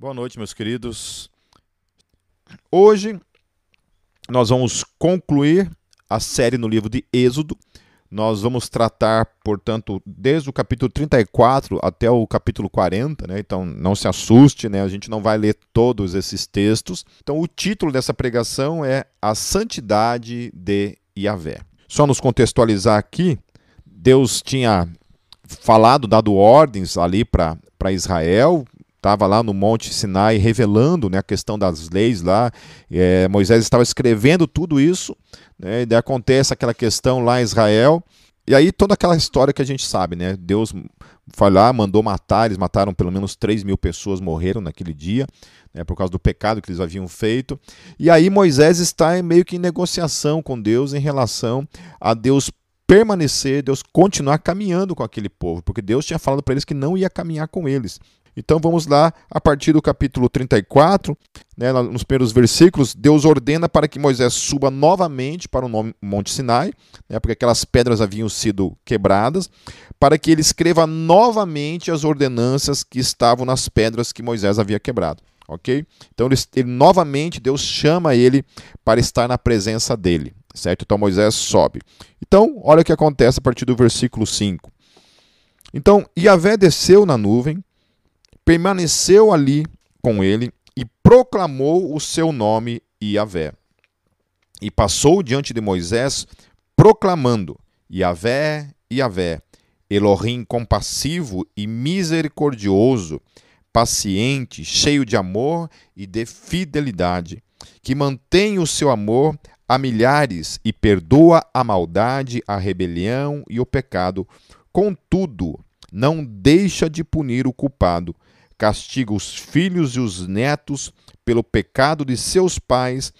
Boa noite, meus queridos. Hoje nós vamos concluir a série no livro de Êxodo. Nós vamos tratar, portanto, desde o capítulo 34 até o capítulo 40, né? Então não se assuste, né? A gente não vai ler todos esses textos. Então o título dessa pregação é A Santidade de Yahvé. Só nos contextualizar aqui, Deus tinha falado, dado ordens ali para Israel, estava lá no Monte Sinai revelando né, a questão das leis lá. É, Moisés estava escrevendo tudo isso, né, e daí acontece aquela questão lá em Israel. E aí toda aquela história que a gente sabe, né? Deus foi lá, mandou matar, eles mataram pelo menos 3 mil pessoas, morreram naquele dia, né, por causa do pecado que eles haviam feito. E aí Moisés está meio que em negociação com Deus em relação a Deus permanecer, Deus continuar caminhando com aquele povo, porque Deus tinha falado para eles que não ia caminhar com eles. Então vamos lá, a partir do capítulo 34, né, nos primeiros versículos, Deus ordena para que Moisés suba novamente para o Monte Sinai, né, porque aquelas pedras haviam sido quebradas, para que ele escreva novamente as ordenanças que estavam nas pedras que Moisés havia quebrado. Ok? Então ele, ele novamente Deus chama ele para estar na presença dele, certo? Então Moisés sobe. Então, olha o que acontece a partir do versículo 5. Então, Yahvé desceu na nuvem, permaneceu ali com ele e proclamou o seu nome Yahvé. E passou diante de Moisés, proclamando: Yahvé, Yahvé, Elohim compassivo e misericordioso, paciente, cheio de amor e de fidelidade, que mantém o seu amor a milhares e perdoa a maldade, a rebelião e o pecado. Contudo, não deixa de punir o culpado castiga os filhos e os netos pelo pecado de seus pais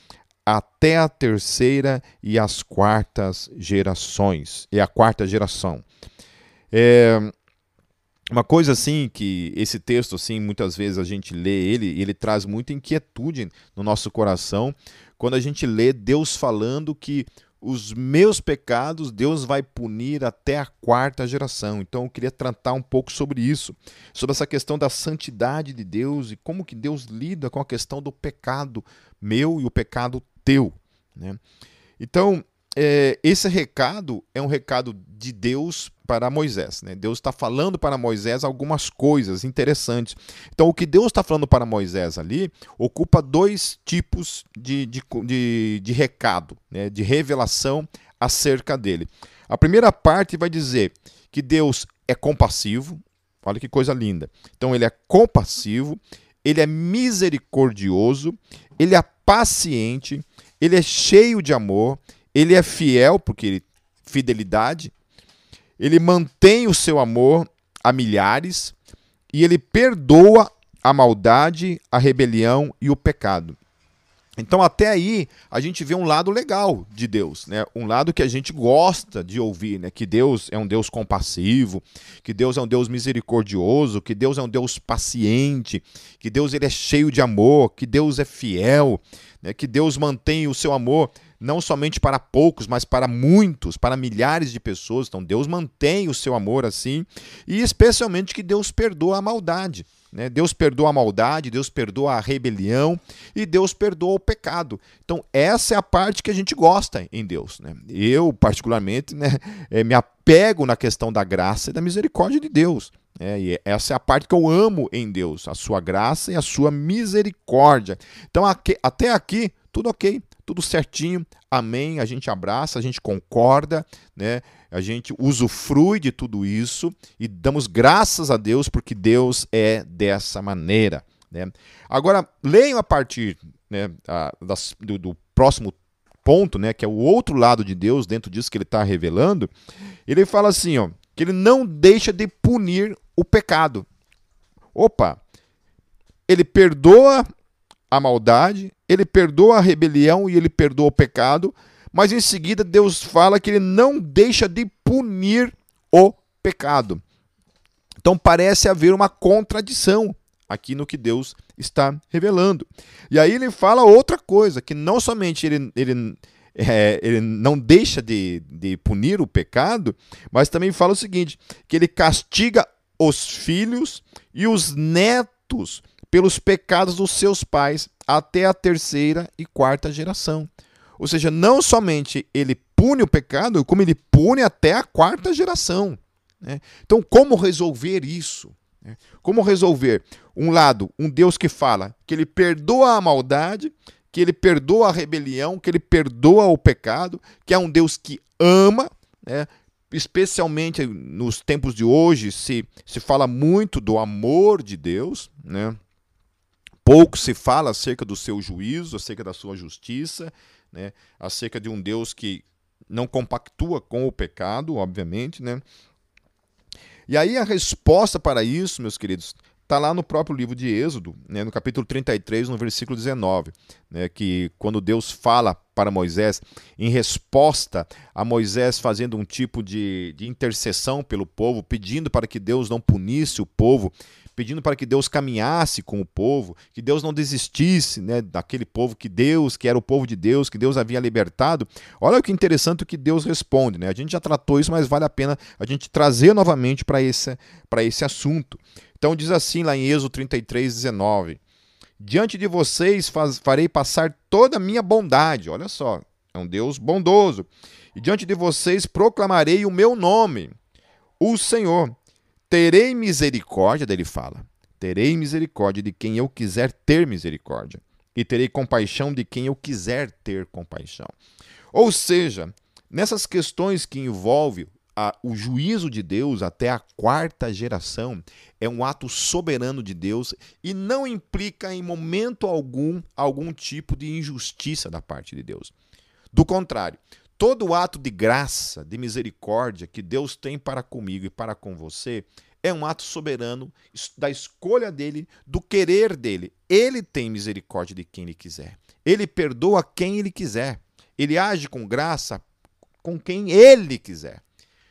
até a terceira e as quartas gerações. E a quarta geração. É uma coisa assim que esse texto assim muitas vezes a gente lê ele ele traz muita inquietude no nosso coração quando a gente lê Deus falando que os meus pecados Deus vai punir até a quarta geração. Então eu queria tratar um pouco sobre isso, sobre essa questão da santidade de Deus e como que Deus lida com a questão do pecado meu e o pecado teu. Né? Então, é, esse recado é um recado de Deus para Moisés. Né? Deus está falando para Moisés algumas coisas interessantes. Então, o que Deus está falando para Moisés ali ocupa dois tipos de, de, de, de recado, né? de revelação acerca dele. A primeira parte vai dizer que Deus é compassivo. Olha que coisa linda. Então, ele é compassivo, ele é misericordioso, ele é paciente, ele é cheio de amor ele é fiel, porque ele, fidelidade, ele mantém o seu amor a milhares e ele perdoa a maldade, a rebelião e o pecado. Então, até aí, a gente vê um lado legal de Deus, né? um lado que a gente gosta de ouvir, né? que Deus é um Deus compassivo, que Deus é um Deus misericordioso, que Deus é um Deus paciente, que Deus ele é cheio de amor, que Deus é fiel, né? que Deus mantém o seu amor não somente para poucos, mas para muitos, para milhares de pessoas. Então Deus mantém o seu amor assim, e especialmente que Deus perdoa a maldade. Né? Deus perdoa a maldade, Deus perdoa a rebelião e Deus perdoa o pecado. Então, essa é a parte que a gente gosta em Deus. Né? Eu, particularmente, né, é, me apego na questão da graça e da misericórdia de Deus. É, e essa é a parte que eu amo em Deus, a sua graça e a sua misericórdia. Então, aqui, até aqui, tudo ok tudo certinho, amém. A gente abraça, a gente concorda, né? A gente usufrui de tudo isso e damos graças a Deus porque Deus é dessa maneira. Né? Agora, leiam a partir né, a, das, do, do próximo ponto, né, que é o outro lado de Deus, dentro disso que ele está revelando, ele fala assim, ó, que ele não deixa de punir o pecado. Opa! Ele perdoa a maldade, ele perdoa a rebelião e ele perdoa o pecado, mas em seguida Deus fala que ele não deixa de punir o pecado. Então parece haver uma contradição aqui no que Deus está revelando. E aí ele fala outra coisa, que não somente ele, ele, é, ele não deixa de, de punir o pecado, mas também fala o seguinte: que ele castiga os filhos e os netos pelos pecados dos seus pais até a terceira e quarta geração. Ou seja, não somente ele pune o pecado, como ele pune até a quarta geração. Né? Então, como resolver isso? Né? Como resolver? Um lado, um Deus que fala que ele perdoa a maldade, que ele perdoa a rebelião, que ele perdoa o pecado, que é um Deus que ama, né? especialmente nos tempos de hoje, se, se fala muito do amor de Deus, né? Pouco se fala acerca do seu juízo, acerca da sua justiça, né? acerca de um Deus que não compactua com o pecado, obviamente. Né? E aí a resposta para isso, meus queridos, está lá no próprio livro de Êxodo, né, no capítulo 33, no versículo 19, né, que quando Deus fala para Moisés, em resposta a Moisés fazendo um tipo de, de intercessão pelo povo, pedindo para que Deus não punisse o povo, pedindo para que Deus caminhasse com o povo, que Deus não desistisse né, daquele povo que Deus, que era o povo de Deus, que Deus havia libertado. Olha que interessante o que Deus responde. Né? A gente já tratou isso, mas vale a pena a gente trazer novamente para esse, esse assunto. Então diz assim lá em Êxodo 33, 19: Diante de vocês faz, farei passar toda a minha bondade. Olha só, é um Deus bondoso. E diante de vocês proclamarei o meu nome, o Senhor. Terei misericórdia, dele fala. Terei misericórdia de quem eu quiser ter misericórdia. E terei compaixão de quem eu quiser ter compaixão. Ou seja, nessas questões que envolvem a, o juízo de Deus até a quarta geração é um ato soberano de Deus e não implica em momento algum algum tipo de injustiça da parte de Deus. Do contrário, todo ato de graça, de misericórdia que Deus tem para comigo e para com você é um ato soberano da escolha dele, do querer dele. Ele tem misericórdia de quem ele quiser. Ele perdoa quem ele quiser. Ele age com graça com quem ele quiser.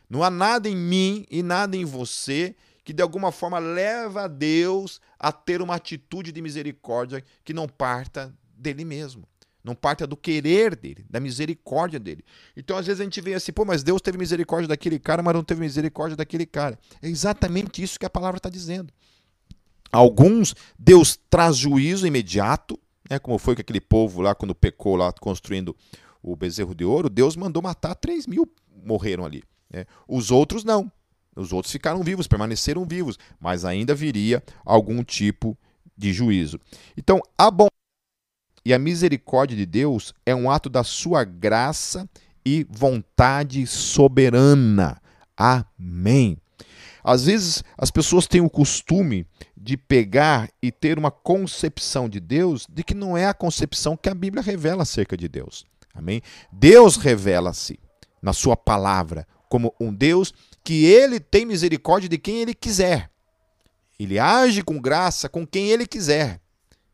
Não há nada em mim e nada em você que de alguma forma leva a Deus a ter uma atitude de misericórdia que não parta dele mesmo. Não parta do querer dele, da misericórdia dele. Então, às vezes, a gente vê assim, pô, mas Deus teve misericórdia daquele cara, mas não teve misericórdia daquele cara. É exatamente isso que a palavra está dizendo. Alguns, Deus traz juízo imediato, né, como foi com aquele povo lá, quando pecou lá, construindo o bezerro de ouro, Deus mandou matar 3 mil, morreram ali. Né? Os outros não. Os outros ficaram vivos, permaneceram vivos, mas ainda viria algum tipo de juízo. Então, a bondade e a misericórdia de Deus é um ato da sua graça e vontade soberana. Amém. Às vezes as pessoas têm o costume de pegar e ter uma concepção de Deus de que não é a concepção que a Bíblia revela acerca de Deus. Amém? Deus revela-se na sua palavra como um Deus que ele tem misericórdia de quem ele quiser. Ele age com graça com quem ele quiser.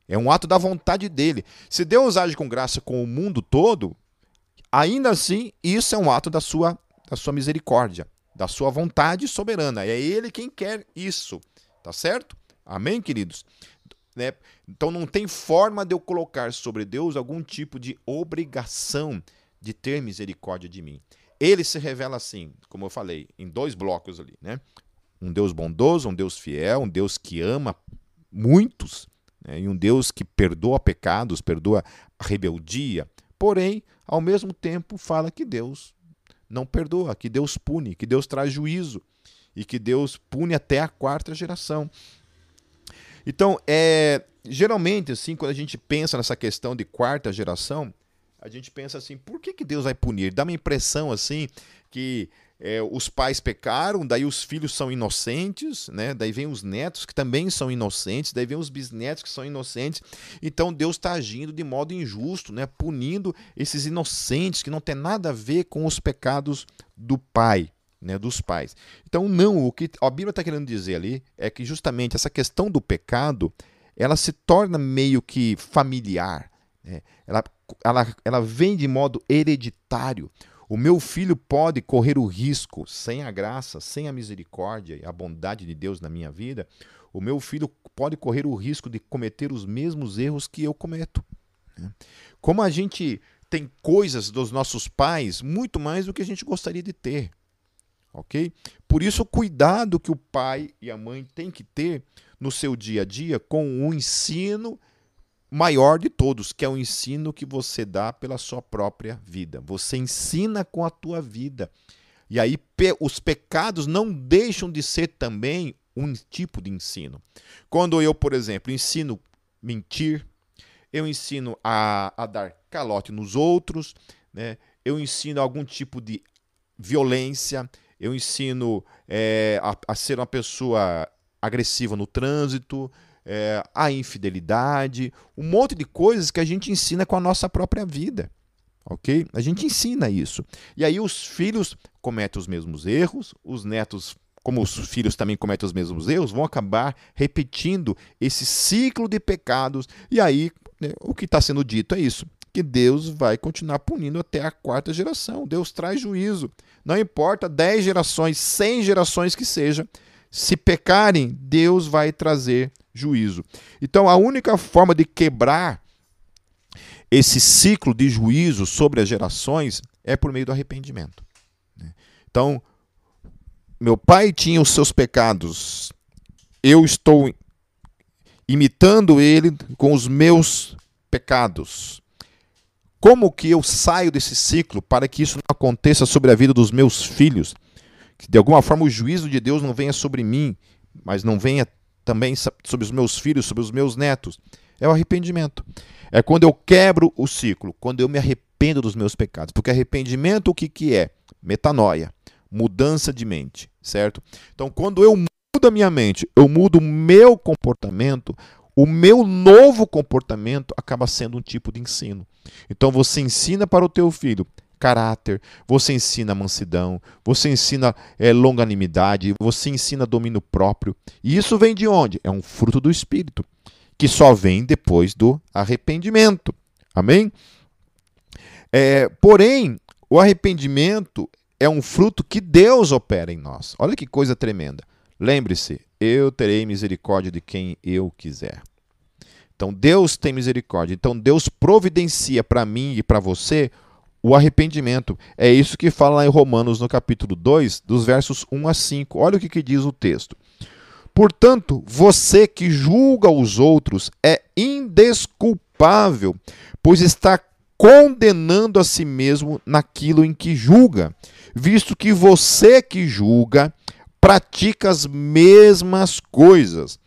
É um ato da vontade dele. Se Deus age com graça com o mundo todo, ainda assim, isso é um ato da sua, da sua misericórdia, da sua vontade soberana. É ele quem quer isso. Tá certo? Amém, queridos? Né? Então não tem forma de eu colocar sobre Deus algum tipo de obrigação de ter misericórdia de mim. Ele se revela assim, como eu falei, em dois blocos ali, né? Um Deus bondoso, um Deus fiel, um Deus que ama muitos, né? e um Deus que perdoa pecados, perdoa rebeldia. Porém, ao mesmo tempo, fala que Deus não perdoa, que Deus pune, que Deus traz juízo e que Deus pune até a quarta geração. Então, é, geralmente, assim, quando a gente pensa nessa questão de quarta geração, a gente pensa assim, por que, que Deus vai punir? Dá uma impressão assim que é, os pais pecaram, daí os filhos são inocentes, né? daí vem os netos que também são inocentes, daí vem os bisnetos que são inocentes. Então Deus está agindo de modo injusto, né? punindo esses inocentes que não tem nada a ver com os pecados do pai. Né, dos pais. Então, não, o que a Bíblia está querendo dizer ali é que justamente essa questão do pecado ela se torna meio que familiar. Né? Ela ela, ela vem de modo hereditário. O meu filho pode correr o risco, sem a graça, sem a misericórdia e a bondade de Deus na minha vida, o meu filho pode correr o risco de cometer os mesmos erros que eu cometo. Né? Como a gente tem coisas dos nossos pais muito mais do que a gente gostaria de ter. ok? Por isso, o cuidado que o pai e a mãe têm que ter no seu dia a dia com o ensino maior de todos, que é o ensino que você dá pela sua própria vida. Você ensina com a tua vida. E aí pe os pecados não deixam de ser também um tipo de ensino. Quando eu, por exemplo, ensino mentir, eu ensino a, a dar calote nos outros, né? eu ensino algum tipo de violência, eu ensino é, a, a ser uma pessoa agressiva no trânsito, é, a infidelidade, um monte de coisas que a gente ensina com a nossa própria vida. Ok? A gente ensina isso. E aí os filhos cometem os mesmos erros, os netos, como os filhos também cometem os mesmos erros, vão acabar repetindo esse ciclo de pecados. E aí né, o que está sendo dito é isso: que Deus vai continuar punindo até a quarta geração. Deus traz juízo. Não importa dez gerações, cem gerações que seja, se pecarem, Deus vai trazer juízo. Então, a única forma de quebrar esse ciclo de juízo sobre as gerações é por meio do arrependimento. Né? Então, meu pai tinha os seus pecados, eu estou imitando ele com os meus pecados. Como que eu saio desse ciclo para que isso não aconteça sobre a vida dos meus filhos? que de alguma forma o juízo de Deus não venha sobre mim, mas não venha também sobre os meus filhos, sobre os meus netos. É o arrependimento. É quando eu quebro o ciclo, quando eu me arrependo dos meus pecados. Porque arrependimento o que, que é? Metanoia, mudança de mente, certo? Então, quando eu mudo a minha mente, eu mudo o meu comportamento, o meu novo comportamento acaba sendo um tipo de ensino. Então você ensina para o teu filho, caráter, você ensina mansidão, você ensina é, longanimidade, você ensina domínio próprio. E isso vem de onde? É um fruto do Espírito, que só vem depois do arrependimento. Amém? É, porém, o arrependimento é um fruto que Deus opera em nós. Olha que coisa tremenda. Lembre-se, eu terei misericórdia de quem eu quiser. Então Deus tem misericórdia. Então Deus providencia para mim e para você o arrependimento. É isso que fala lá em Romanos, no capítulo 2, dos versos 1 a 5. Olha o que, que diz o texto. Portanto, você que julga os outros é indesculpável, pois está condenando a si mesmo naquilo em que julga, visto que você que julga pratica as mesmas coisas.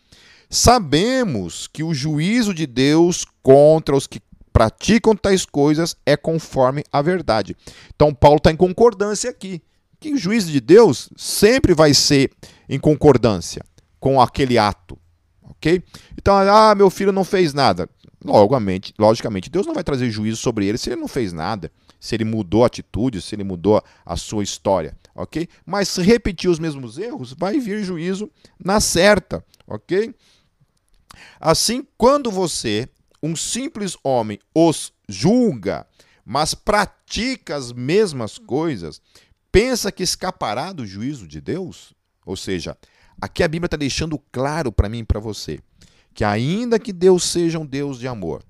Sabemos que o juízo de Deus contra os que praticam tais coisas é conforme a verdade. Então, Paulo está em concordância aqui. Que o juízo de Deus sempre vai ser em concordância com aquele ato. Ok? Então, ah, meu filho não fez nada. Logicamente, logicamente, Deus não vai trazer juízo sobre ele se ele não fez nada, se ele mudou a atitude, se ele mudou a sua história, ok? Mas se repetir os mesmos erros, vai vir juízo na certa, ok? Assim, quando você um simples homem os julga, mas pratica as mesmas coisas, pensa que escapará do juízo de Deus? Ou seja, aqui a Bíblia está deixando claro para mim e para você que, ainda que Deus seja um Deus de amor,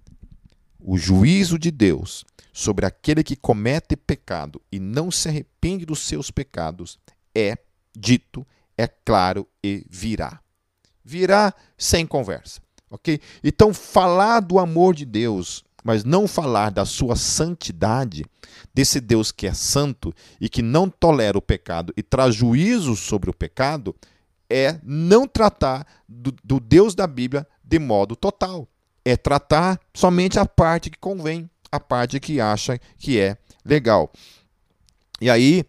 o juízo de Deus sobre aquele que comete pecado e não se arrepende dos seus pecados é dito, é claro e virá. Virá sem conversa ok? Então, falar do amor de Deus, mas não falar da sua santidade, desse Deus que é santo e que não tolera o pecado e traz juízo sobre o pecado, é não tratar do, do Deus da Bíblia de modo total. É tratar somente a parte que convém, a parte que acha que é legal. E aí,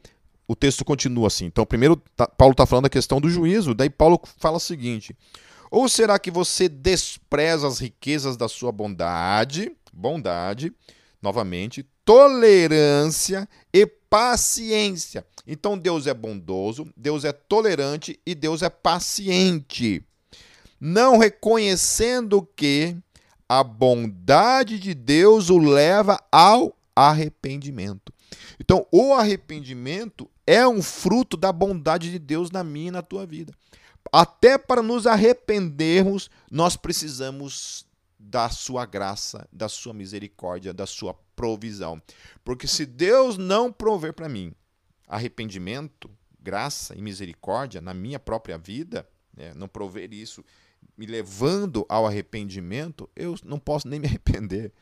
o texto continua assim. Então, primeiro, tá, Paulo está falando da questão do juízo, daí Paulo fala o seguinte: ou será que você despreza as riquezas da sua bondade, bondade, novamente, tolerância e paciência? Então Deus é bondoso, Deus é tolerante e Deus é paciente. Não reconhecendo que a bondade de Deus o leva ao arrependimento. Então, o arrependimento é um fruto da bondade de Deus na minha e na tua vida até para nos arrependermos, nós precisamos da sua graça, da sua misericórdia, da sua provisão. Porque se Deus não prover para mim arrependimento, graça e misericórdia na minha própria vida, né, não prover isso me levando ao arrependimento, eu não posso nem me arrepender.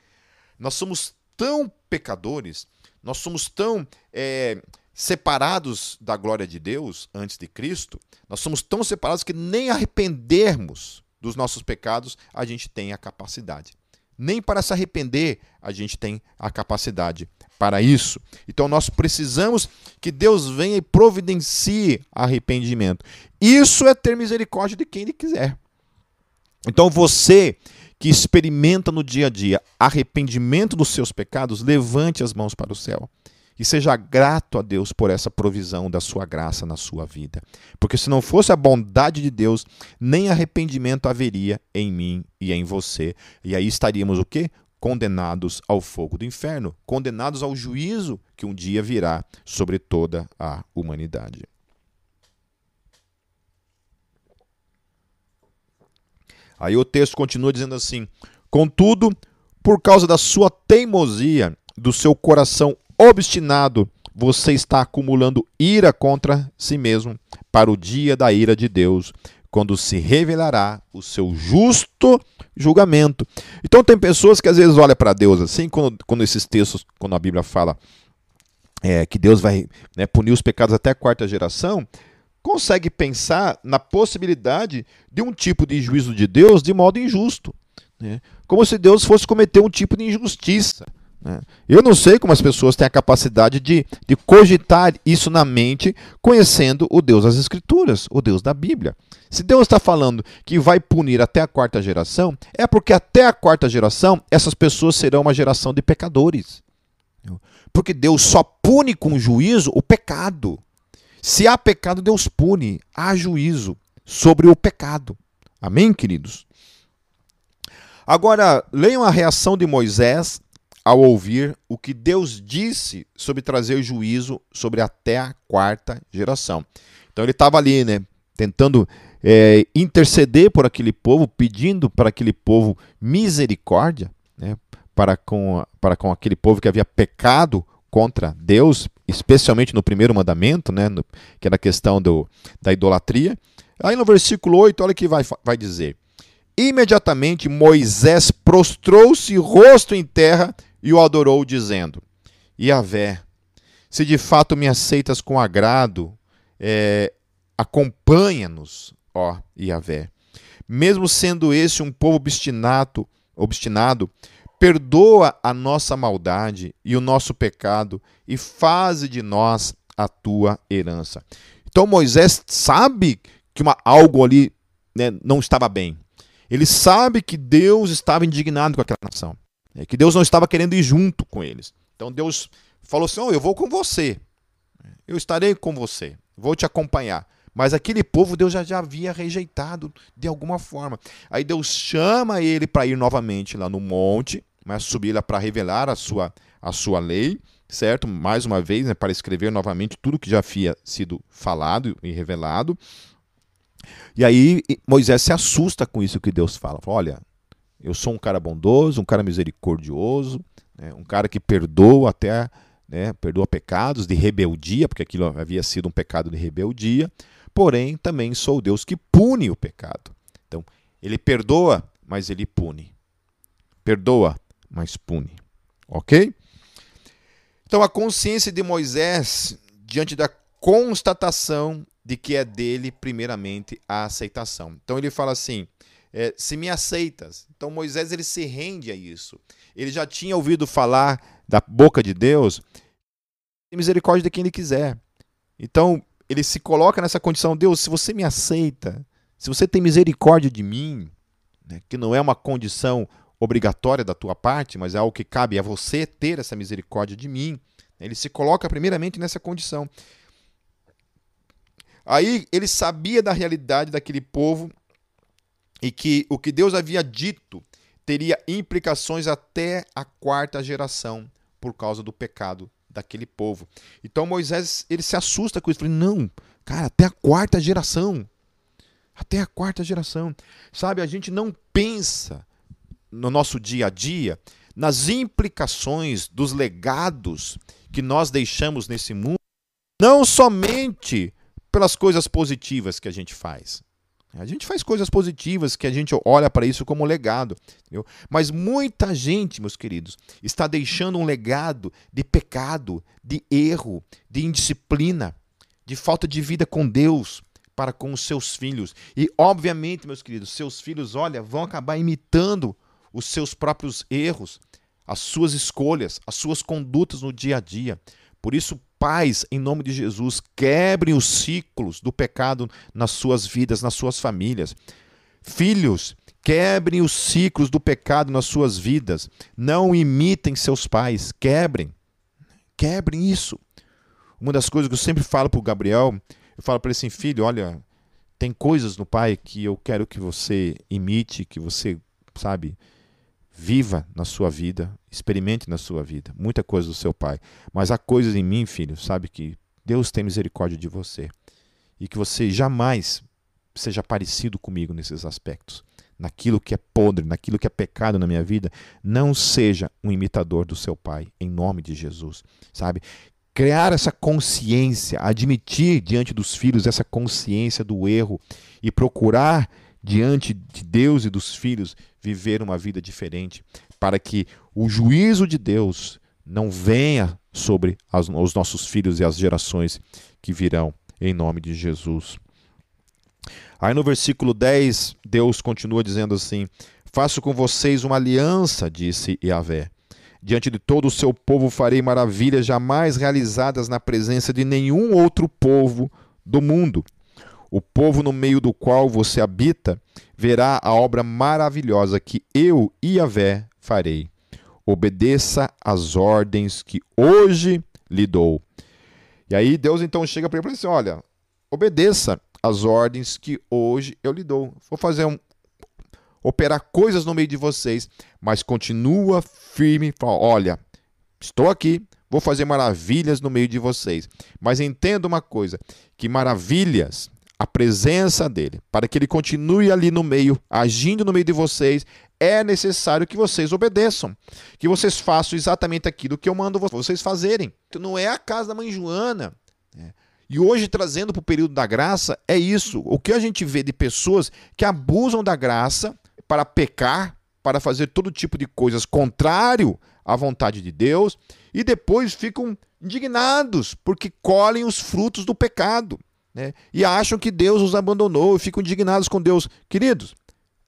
Nós somos tão pecadores, nós somos tão é, separados da glória de Deus antes de Cristo, nós somos tão separados que nem arrependermos dos nossos pecados a gente tem a capacidade. Nem para se arrepender a gente tem a capacidade para isso. Então nós precisamos que Deus venha e providencie arrependimento. Isso é ter misericórdia de quem Ele quiser. Então você que experimenta no dia a dia arrependimento dos seus pecados, levante as mãos para o céu. E seja grato a Deus por essa provisão da sua graça na sua vida. Porque se não fosse a bondade de Deus, nem arrependimento haveria em mim e em você. E aí estaríamos o quê? Condenados ao fogo do inferno, condenados ao juízo que um dia virá sobre toda a humanidade. Aí o texto continua dizendo assim: Contudo, por causa da sua teimosia, do seu coração obstinado, você está acumulando ira contra si mesmo para o dia da ira de Deus, quando se revelará o seu justo julgamento. Então tem pessoas que às vezes olham para Deus assim, quando, quando esses textos, quando a Bíblia fala é, que Deus vai né, punir os pecados até a quarta geração, consegue pensar na possibilidade de um tipo de juízo de Deus de modo injusto. Né? Como se Deus fosse cometer um tipo de injustiça. Né? Eu não sei como as pessoas têm a capacidade de, de cogitar isso na mente, conhecendo o Deus das Escrituras, o Deus da Bíblia. Se Deus está falando que vai punir até a quarta geração, é porque até a quarta geração essas pessoas serão uma geração de pecadores. Porque Deus só pune com juízo o pecado. Se há pecado, Deus pune, há juízo sobre o pecado. Amém, queridos? Agora, leiam a reação de Moisés ao ouvir o que Deus disse sobre trazer juízo sobre até a quarta geração. Então ele estava ali, né, tentando é, interceder por aquele povo, pedindo para aquele povo misericórdia, né, para, com, para com aquele povo que havia pecado contra Deus, especialmente no primeiro mandamento, né, no, que é na questão do, da idolatria. Aí no versículo 8, olha o que vai, vai dizer. Imediatamente Moisés prostrou-se rosto em terra e o adorou, dizendo: Yahvé, se de fato me aceitas com agrado, é, acompanha-nos, ó Yahvé. Mesmo sendo esse um povo obstinado, obstinado, Perdoa a nossa maldade e o nosso pecado e faze de nós a tua herança. Então Moisés sabe que uma, algo ali né, não estava bem. Ele sabe que Deus estava indignado com aquela nação. Né, que Deus não estava querendo ir junto com eles. Então Deus falou assim: oh, Eu vou com você. Eu estarei com você. Vou te acompanhar. Mas aquele povo Deus já, já havia rejeitado de alguma forma. Aí Deus chama ele para ir novamente lá no monte, mas subir lá para revelar a sua, a sua lei, certo? Mais uma vez, né, para escrever novamente tudo que já havia sido falado e revelado. E aí Moisés se assusta com isso que Deus fala. Olha, eu sou um cara bondoso, um cara misericordioso, né, um cara que perdoa até, né, perdoa pecados de rebeldia, porque aquilo havia sido um pecado de rebeldia porém também sou Deus que pune o pecado. Então, ele perdoa, mas ele pune. Perdoa, mas pune. Ok? Então, a consciência de Moisés, diante da constatação de que é dele, primeiramente, a aceitação. Então, ele fala assim: é, se me aceitas. Então, Moisés ele se rende a isso. Ele já tinha ouvido falar da boca de Deus, misericórdia de quem ele quiser. Então, ele se coloca nessa condição: Deus, se você me aceita, se você tem misericórdia de mim, né, que não é uma condição obrigatória da tua parte, mas é algo que cabe a você ter essa misericórdia de mim. Ele se coloca primeiramente nessa condição. Aí ele sabia da realidade daquele povo e que o que Deus havia dito teria implicações até a quarta geração por causa do pecado daquele povo. Então Moisés ele se assusta com isso. Ele não, cara, até a quarta geração. Até a quarta geração. Sabe, a gente não pensa no nosso dia a dia nas implicações dos legados que nós deixamos nesse mundo, não somente pelas coisas positivas que a gente faz. A gente faz coisas positivas que a gente olha para isso como legado. Entendeu? Mas muita gente, meus queridos, está deixando um legado de pecado, de erro, de indisciplina, de falta de vida com Deus para com os seus filhos. E, obviamente, meus queridos, seus filhos, olha, vão acabar imitando os seus próprios erros, as suas escolhas, as suas condutas no dia a dia. Por isso, pais, em nome de Jesus, quebrem os ciclos do pecado nas suas vidas, nas suas famílias. Filhos, quebrem os ciclos do pecado nas suas vidas. Não imitem seus pais, quebrem. Quebrem isso. Uma das coisas que eu sempre falo para o Gabriel, eu falo para ele assim, filho, olha, tem coisas no pai que eu quero que você imite, que você, sabe, Viva na sua vida, experimente na sua vida, muita coisa do seu pai. Mas há coisas em mim, filho, sabe que Deus tem misericórdia de você. E que você jamais seja parecido comigo nesses aspectos. Naquilo que é podre, naquilo que é pecado na minha vida, não seja um imitador do seu pai, em nome de Jesus. Sabe? Criar essa consciência, admitir diante dos filhos essa consciência do erro e procurar diante de Deus e dos filhos, viver uma vida diferente, para que o juízo de Deus não venha sobre as, os nossos filhos e as gerações que virão, em nome de Jesus. Aí no versículo 10, Deus continua dizendo assim: Faço com vocês uma aliança, disse Yahvé. Diante de todo o seu povo farei maravilhas jamais realizadas na presença de nenhum outro povo do mundo. O povo no meio do qual você habita verá a obra maravilhosa que eu, Iavé, farei. Obedeça às ordens que hoje lhe dou. E aí Deus então chega para ele e fala assim: Olha, obedeça às ordens que hoje eu lhe dou. Vou fazer um, operar coisas no meio de vocês, mas continua firme, fala, olha, estou aqui, vou fazer maravilhas no meio de vocês. Mas entenda uma coisa, que maravilhas a presença dele, para que ele continue ali no meio, agindo no meio de vocês, é necessário que vocês obedeçam, que vocês façam exatamente aquilo que eu mando vocês fazerem. Então, não é a casa da mãe Joana. Né? E hoje, trazendo para o período da graça, é isso. O que a gente vê de pessoas que abusam da graça para pecar, para fazer todo tipo de coisas contrário à vontade de Deus, e depois ficam indignados porque colhem os frutos do pecado né? e acham que Deus os abandonou e ficam indignados com Deus. Queridos,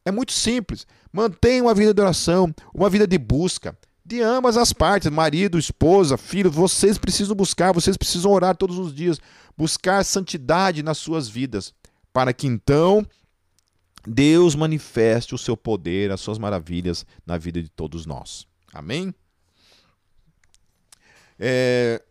é muito simples. Mantenha uma vida de oração, uma vida de busca, de ambas as partes, marido, esposa, filho, vocês precisam buscar, vocês precisam orar todos os dias, buscar santidade nas suas vidas, para que então Deus manifeste o seu poder, as suas maravilhas na vida de todos nós. Amém? É...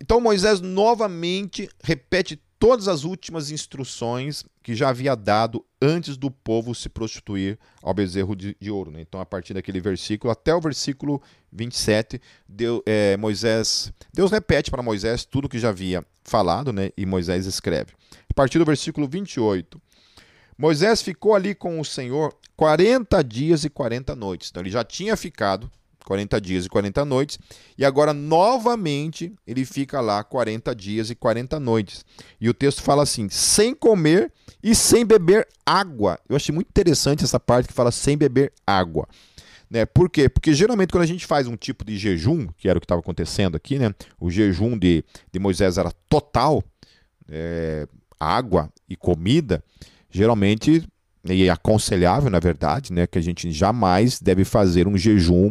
Então Moisés novamente repete todas as últimas instruções que já havia dado antes do povo se prostituir ao bezerro de, de ouro. Né? Então, a partir daquele versículo até o versículo 27, Deus, é, Moisés, Deus repete para Moisés tudo que já havia falado, né? e Moisés escreve. A partir do versículo 28, Moisés ficou ali com o Senhor 40 dias e 40 noites. Então, ele já tinha ficado 40 dias e 40 noites, e agora novamente ele fica lá 40 dias e 40 noites. E o texto fala assim: sem comer e sem beber água. Eu achei muito interessante essa parte que fala sem beber água. Né? Por quê? Porque geralmente quando a gente faz um tipo de jejum, que era o que estava acontecendo aqui, né? o jejum de, de Moisés era total, é, água e comida, geralmente e é aconselhável, na verdade, né, que a gente jamais deve fazer um jejum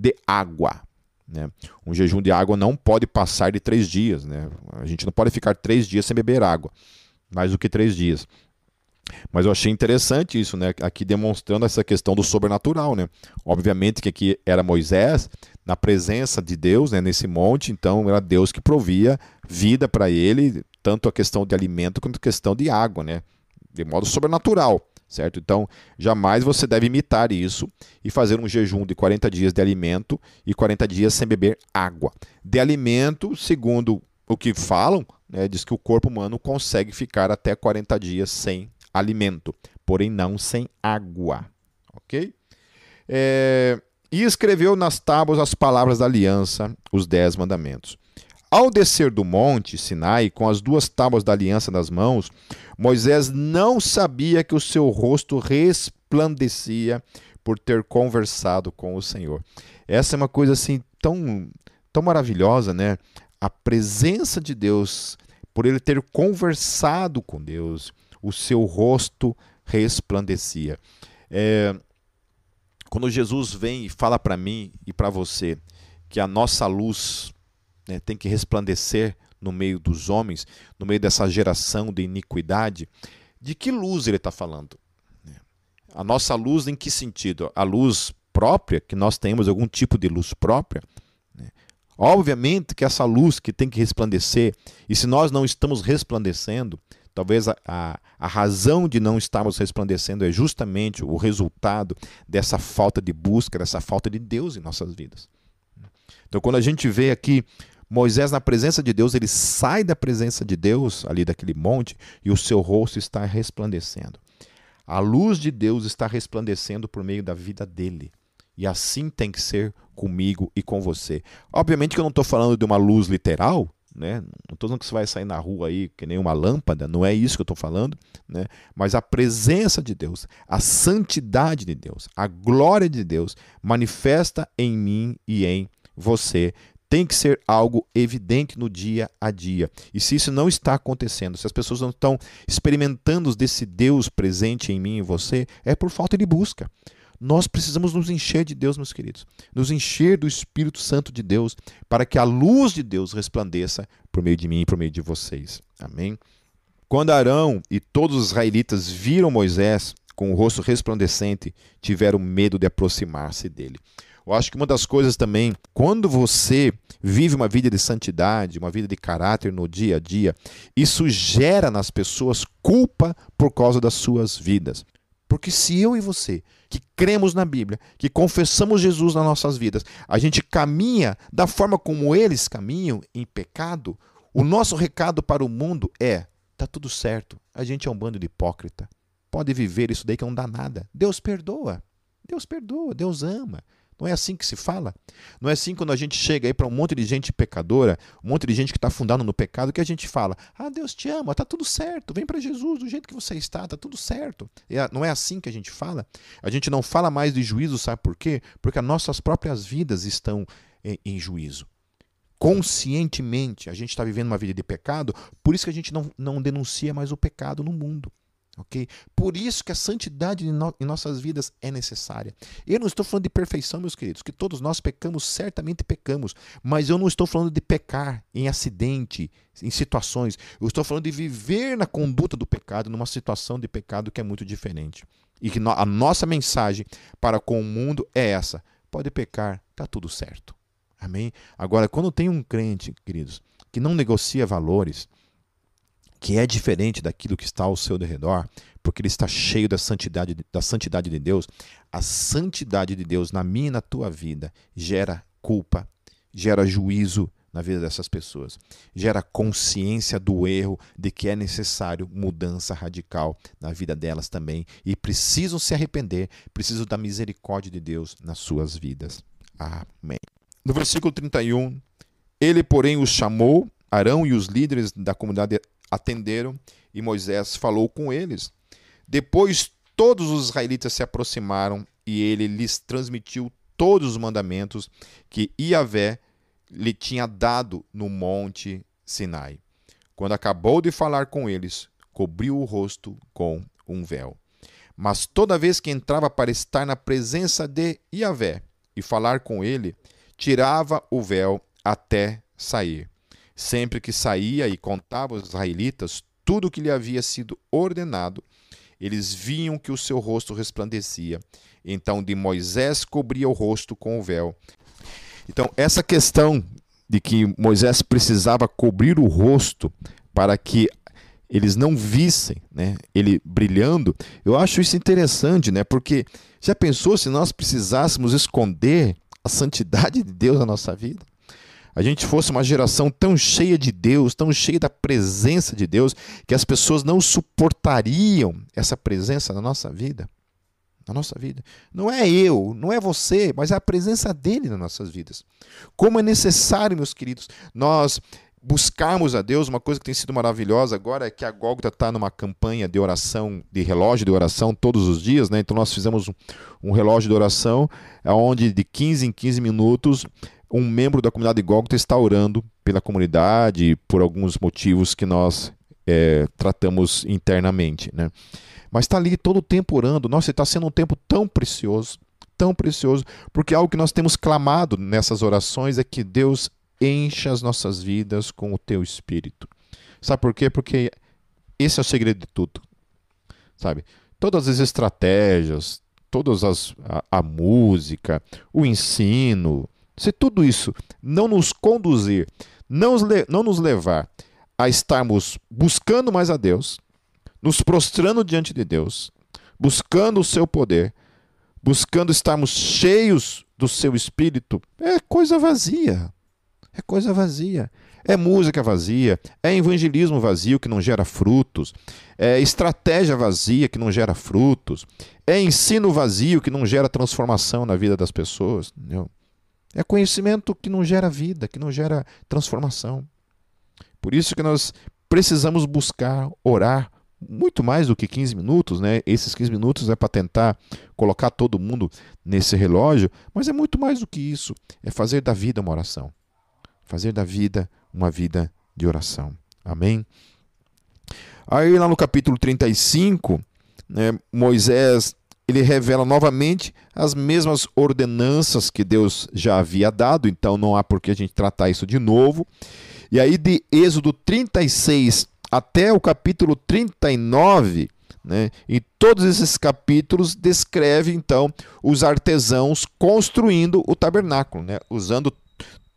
de água. Né? Um jejum de água não pode passar de três dias. Né? A gente não pode ficar três dias sem beber água, mais do que três dias. Mas eu achei interessante isso, né? Aqui demonstrando essa questão do sobrenatural, né? Obviamente que aqui era Moisés na presença de Deus, né? Nesse monte, então era Deus que provia vida para ele, tanto a questão de alimento quanto a questão de água, né? De modo sobrenatural certo? Então, jamais você deve imitar isso e fazer um jejum de 40 dias de alimento e 40 dias sem beber água. De alimento, segundo o que falam, né, diz que o corpo humano consegue ficar até 40 dias sem alimento, porém não sem água, ok? É, e escreveu nas tábuas as palavras da aliança, os dez mandamentos. Ao descer do monte Sinai com as duas tábuas da aliança nas mãos, Moisés não sabia que o seu rosto resplandecia por ter conversado com o Senhor. Essa é uma coisa assim tão tão maravilhosa, né? A presença de Deus, por ele ter conversado com Deus, o seu rosto resplandecia. É, quando Jesus vem e fala para mim e para você que a nossa luz né, tem que resplandecer no meio dos homens, no meio dessa geração de iniquidade, de que luz ele está falando? A nossa luz em que sentido? A luz própria, que nós temos algum tipo de luz própria? Obviamente que essa luz que tem que resplandecer, e se nós não estamos resplandecendo, talvez a, a, a, razão de não estarmos resplandecendo é justamente o resultado dessa falta de busca, dessa falta de Deus em nossas vidas. Então, quando a gente vê aqui Moisés na presença de Deus, ele sai da presença de Deus, ali daquele monte, e o seu rosto está resplandecendo. A luz de Deus está resplandecendo por meio da vida dele. E assim tem que ser comigo e com você. Obviamente que eu não estou falando de uma luz literal, né? Não estou dizendo que você vai sair na rua aí que nem uma lâmpada, não é isso que eu estou falando, né? Mas a presença de Deus, a santidade de Deus, a glória de Deus manifesta em mim e em você tem que ser algo evidente no dia a dia. E se isso não está acontecendo, se as pessoas não estão experimentando desse Deus presente em mim e você, é por falta de busca. Nós precisamos nos encher de Deus, meus queridos, nos encher do Espírito Santo de Deus, para que a luz de Deus resplandeça por meio de mim e por meio de vocês. Amém? Quando Arão e todos os israelitas viram Moisés com o rosto resplandecente, tiveram medo de aproximar-se dele. Eu acho que uma das coisas também, quando você vive uma vida de santidade, uma vida de caráter no dia a dia, isso gera nas pessoas culpa por causa das suas vidas. Porque se eu e você, que cremos na Bíblia, que confessamos Jesus nas nossas vidas, a gente caminha da forma como eles caminham, em pecado, o nosso recado para o mundo é: tá tudo certo, a gente é um bando de hipócrita. Pode viver isso daí que não dá nada. Deus perdoa. Deus perdoa, Deus ama. Não é assim que se fala? Não é assim quando a gente chega aí para um monte de gente pecadora, um monte de gente que está fundada no pecado, que a gente fala: Ah, Deus te ama, tá tudo certo, vem para Jesus do jeito que você está, tá tudo certo. Não é assim que a gente fala? A gente não fala mais de juízo, sabe por quê? Porque as nossas próprias vidas estão em, em juízo. Conscientemente, a gente está vivendo uma vida de pecado, por isso que a gente não, não denuncia mais o pecado no mundo ok? Por isso que a santidade em, no, em, nossas vidas é necessária. Eu não estou falando de perfeição, meus queridos, que todos nós pecamos, certamente pecamos, mas eu não estou falando de pecar em acidente, em situações. Eu estou falando de viver na conduta do pecado, numa situação de pecado que é muito diferente. E que a nossa mensagem para com o mundo é essa: pode pecar, tá tudo certo. Amém? Agora, quando tem um crente, queridos, que não negocia valores, que é diferente daquilo que está ao seu redor, porque ele está cheio da santidade, da santidade de Deus. A santidade de Deus na minha e na tua vida gera culpa, gera juízo na vida dessas pessoas, gera consciência do erro de que é necessário mudança radical na vida delas também e precisam se arrepender, precisam da misericórdia de Deus nas suas vidas. Amém. No versículo 31, ele, porém, os chamou, Arão e os líderes da comunidade atenderam e Moisés falou com eles. Depois todos os israelitas se aproximaram e ele lhes transmitiu todos os mandamentos que Iavé lhe tinha dado no monte Sinai. Quando acabou de falar com eles, cobriu o rosto com um véu. Mas toda vez que entrava para estar na presença de Iavé e falar com ele, tirava o véu até sair. Sempre que saía e contava aos israelitas tudo o que lhe havia sido ordenado, eles viam que o seu rosto resplandecia. Então de Moisés cobria o rosto com o véu. Então, essa questão de que Moisés precisava cobrir o rosto para que eles não vissem né, ele brilhando, eu acho isso interessante, né? Porque já pensou se nós precisássemos esconder a santidade de Deus na nossa vida? A gente fosse uma geração tão cheia de Deus, tão cheia da presença de Deus, que as pessoas não suportariam essa presença na nossa vida. na nossa vida. Não é eu, não é você, mas é a presença dele nas nossas vidas. Como é necessário, meus queridos, nós buscarmos a Deus, uma coisa que tem sido maravilhosa agora é que a Gólgota está numa campanha de oração, de relógio de oração todos os dias, né? Então nós fizemos um, um relógio de oração onde de 15 em 15 minutos um membro da comunidade Gólgota está orando pela comunidade por alguns motivos que nós é, tratamos internamente, né? Mas está ali todo o tempo orando. Nossa, está sendo um tempo tão precioso, tão precioso, porque algo que nós temos clamado nessas orações é que Deus encha as nossas vidas com o teu espírito. Sabe por quê? Porque esse é o segredo de tudo. Sabe? Todas as estratégias, todas as a, a música, o ensino, se tudo isso não nos conduzir, não, não nos levar a estarmos buscando mais a Deus, nos prostrando diante de Deus, buscando o seu poder, buscando estarmos cheios do seu espírito, é coisa vazia. É coisa vazia. É música vazia, é evangelismo vazio que não gera frutos, é estratégia vazia que não gera frutos, é ensino vazio que não gera transformação na vida das pessoas. Entendeu? É conhecimento que não gera vida, que não gera transformação. Por isso que nós precisamos buscar orar muito mais do que 15 minutos, né? Esses 15 minutos é para tentar colocar todo mundo nesse relógio, mas é muito mais do que isso. É fazer da vida uma oração fazer da vida uma vida de oração. Amém? Aí lá no capítulo 35, né, Moisés ele revela novamente as mesmas ordenanças que Deus já havia dado, então não há por que a gente tratar isso de novo. E aí de Êxodo 36 até o capítulo 39, né, em todos esses capítulos descreve então os artesãos construindo o tabernáculo, né, usando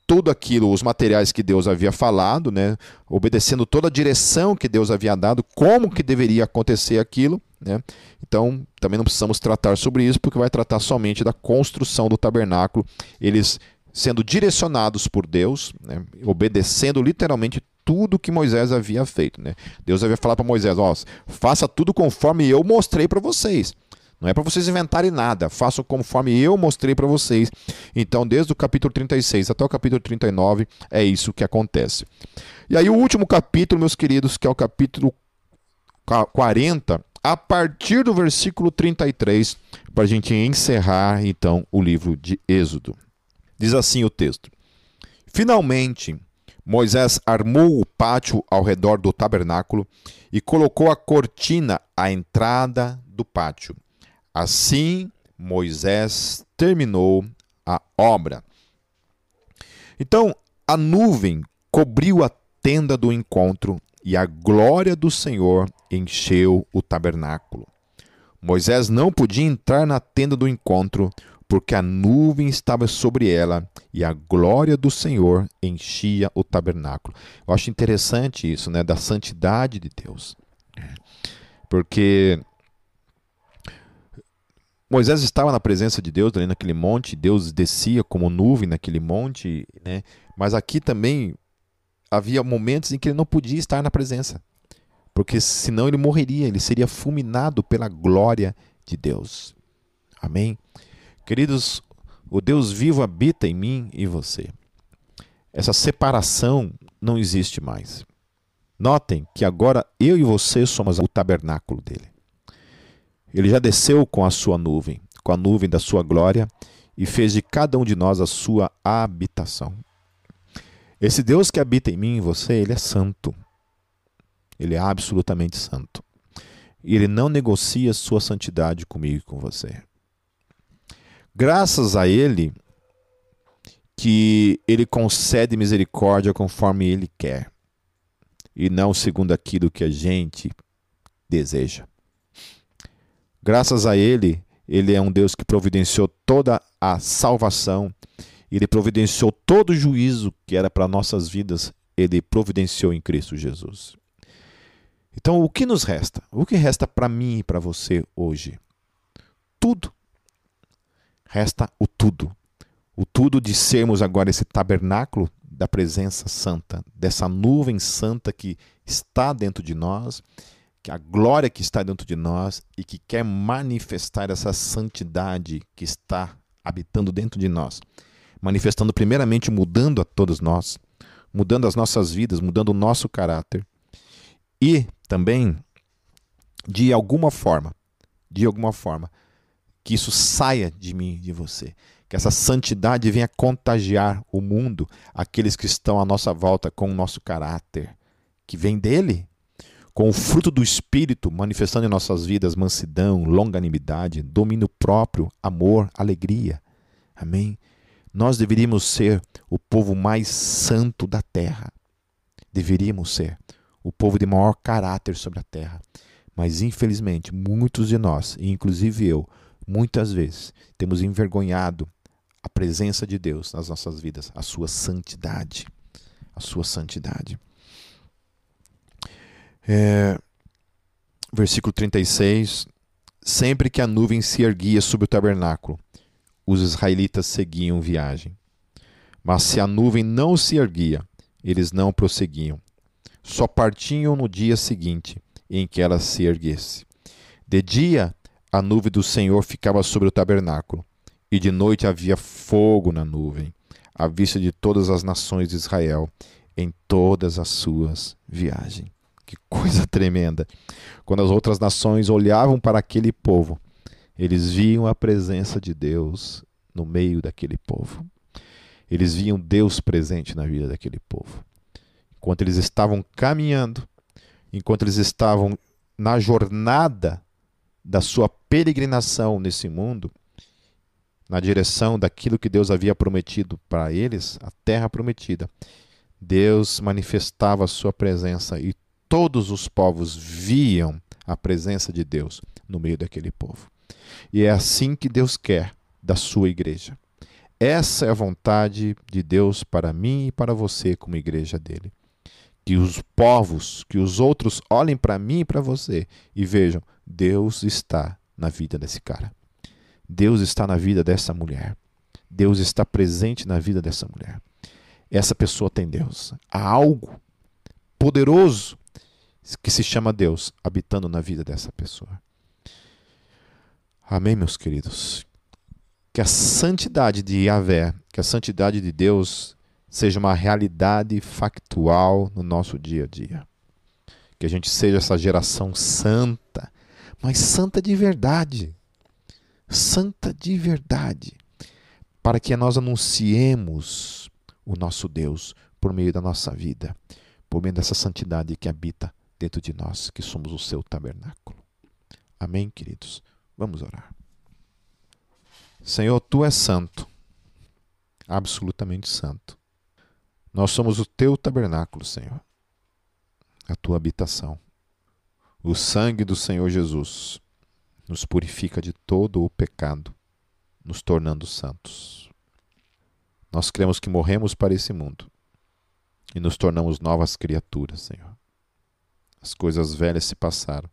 tudo aquilo, os materiais que Deus havia falado, né, obedecendo toda a direção que Deus havia dado, como que deveria acontecer aquilo, né? Então, também não precisamos tratar sobre isso, porque vai tratar somente da construção do tabernáculo, eles sendo direcionados por Deus, né, obedecendo literalmente tudo que Moisés havia feito, né? Deus havia falado para Moisés, faça tudo conforme eu mostrei para vocês. Não é para vocês inventarem nada, façam conforme eu mostrei para vocês. Então, desde o capítulo 36 até o capítulo 39, é isso que acontece. E aí, o último capítulo, meus queridos, que é o capítulo 40, a partir do versículo 33, para a gente encerrar então o livro de Êxodo. Diz assim o texto: Finalmente, Moisés armou o pátio ao redor do tabernáculo e colocou a cortina à entrada do pátio Assim Moisés terminou a obra. Então a nuvem cobriu a tenda do encontro e a glória do Senhor encheu o tabernáculo. Moisés não podia entrar na tenda do encontro, porque a nuvem estava sobre ela e a glória do Senhor enchia o tabernáculo. Eu acho interessante isso, né, da santidade de Deus. Porque Moisés estava na presença de Deus ali naquele monte, Deus descia como nuvem naquele monte, né? Mas aqui também havia momentos em que ele não podia estar na presença, porque senão ele morreria, ele seria fulminado pela glória de Deus. Amém? Queridos, o Deus vivo habita em mim e você. Essa separação não existe mais. Notem que agora eu e você somos o tabernáculo dele. Ele já desceu com a sua nuvem, com a nuvem da sua glória, e fez de cada um de nós a sua habitação. Esse Deus que habita em mim em você, ele é santo. Ele é absolutamente santo. E ele não negocia sua santidade comigo e com você. Graças a ele que ele concede misericórdia conforme ele quer, e não segundo aquilo que a gente deseja. Graças a Ele, Ele é um Deus que providenciou toda a salvação, Ele providenciou todo o juízo que era para nossas vidas, Ele providenciou em Cristo Jesus. Então, o que nos resta? O que resta para mim e para você hoje? Tudo. Resta o tudo. O tudo de sermos agora esse tabernáculo da presença santa, dessa nuvem santa que está dentro de nós que a glória que está dentro de nós e que quer manifestar essa santidade que está habitando dentro de nós, manifestando primeiramente mudando a todos nós, mudando as nossas vidas, mudando o nosso caráter e também de alguma forma, de alguma forma, que isso saia de mim, de você, que essa santidade venha contagiar o mundo, aqueles que estão à nossa volta com o nosso caráter, que vem dele, com o fruto do Espírito manifestando em nossas vidas mansidão, longanimidade, domínio próprio, amor, alegria. Amém? Nós deveríamos ser o povo mais santo da terra. Deveríamos ser o povo de maior caráter sobre a terra. Mas, infelizmente, muitos de nós, inclusive eu, muitas vezes, temos envergonhado a presença de Deus nas nossas vidas, a sua santidade. A sua santidade. É, versículo 36. Sempre que a nuvem se erguia sobre o tabernáculo, os israelitas seguiam viagem. Mas se a nuvem não se erguia, eles não prosseguiam. Só partiam no dia seguinte, em que ela se erguesse. De dia, a nuvem do Senhor ficava sobre o tabernáculo, e de noite havia fogo na nuvem, à vista de todas as nações de Israel, em todas as suas viagens. Que coisa tremenda! Quando as outras nações olhavam para aquele povo, eles viam a presença de Deus no meio daquele povo. Eles viam Deus presente na vida daquele povo. Enquanto eles estavam caminhando, enquanto eles estavam na jornada da sua peregrinação nesse mundo, na direção daquilo que Deus havia prometido para eles, a terra prometida, Deus manifestava a sua presença e todos os povos viam a presença de Deus no meio daquele povo. E é assim que Deus quer da sua igreja. Essa é a vontade de Deus para mim e para você, como igreja dele. Que os povos, que os outros olhem para mim e para você e vejam: Deus está na vida desse cara. Deus está na vida dessa mulher. Deus está presente na vida dessa mulher. Essa pessoa tem Deus. Há algo poderoso que se chama Deus habitando na vida dessa pessoa. Amém, meus queridos? Que a santidade de Yahvé, que a santidade de Deus seja uma realidade factual no nosso dia a dia. Que a gente seja essa geração santa, mas santa de verdade. Santa de verdade. Para que nós anunciemos o nosso Deus por meio da nossa vida, por meio dessa santidade que habita dentro de nós, que somos o seu tabernáculo. Amém, queridos? Vamos orar. Senhor, tu és santo, absolutamente santo. Nós somos o teu tabernáculo, Senhor, a tua habitação. O sangue do Senhor Jesus nos purifica de todo o pecado, nos tornando santos. Nós cremos que morremos para esse mundo e nos tornamos novas criaturas, Senhor. As coisas velhas se passaram.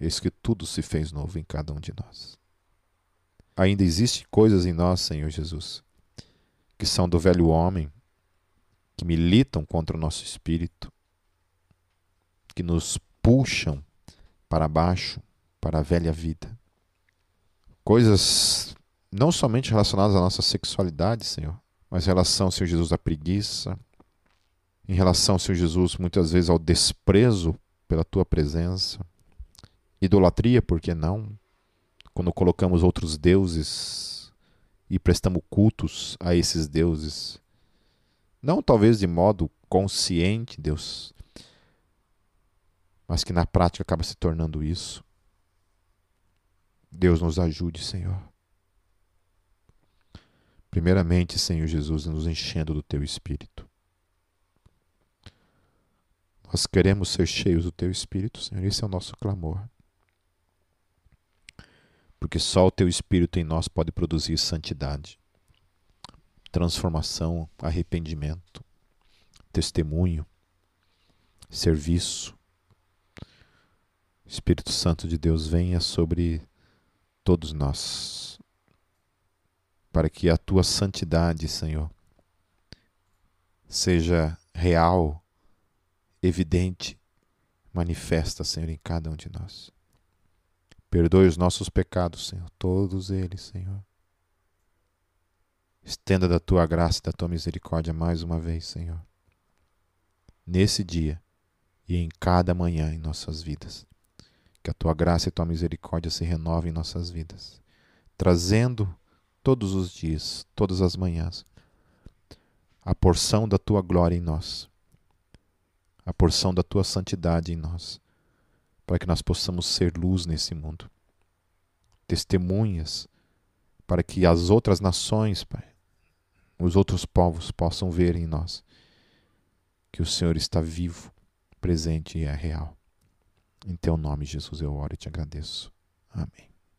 Eis que tudo se fez novo em cada um de nós. Ainda existem coisas em nós, Senhor Jesus, que são do velho homem, que militam contra o nosso espírito, que nos puxam para baixo, para a velha vida. Coisas não somente relacionadas à nossa sexualidade, Senhor, mas em relação, Senhor Jesus, à preguiça, em relação, Senhor Jesus, muitas vezes ao desprezo pela tua presença. Idolatria, por que não? Quando colocamos outros deuses e prestamos cultos a esses deuses. Não talvez de modo consciente, Deus, mas que na prática acaba se tornando isso. Deus nos ajude, Senhor. Primeiramente, Senhor Jesus, nos enchendo do teu espírito. Nós queremos ser cheios do Teu Espírito, Senhor. Esse é o nosso clamor. Porque só o Teu Espírito em nós pode produzir santidade, transformação, arrependimento, testemunho, serviço. Espírito Santo de Deus venha sobre todos nós, para que a tua santidade, Senhor, seja real evidente, Manifesta, Senhor, em cada um de nós. Perdoe os nossos pecados, Senhor, todos eles, Senhor. Estenda da tua graça e da tua misericórdia mais uma vez, Senhor. Nesse dia e em cada manhã em nossas vidas. Que a tua graça e a tua misericórdia se renovem em nossas vidas, trazendo todos os dias, todas as manhãs, a porção da tua glória em nós, a porção da tua santidade em nós, para que nós possamos ser luz nesse mundo, testemunhas para que as outras nações, Pai, os outros povos possam ver em nós que o Senhor está vivo, presente e é real. Em teu nome, Jesus, eu oro e te agradeço. Amém.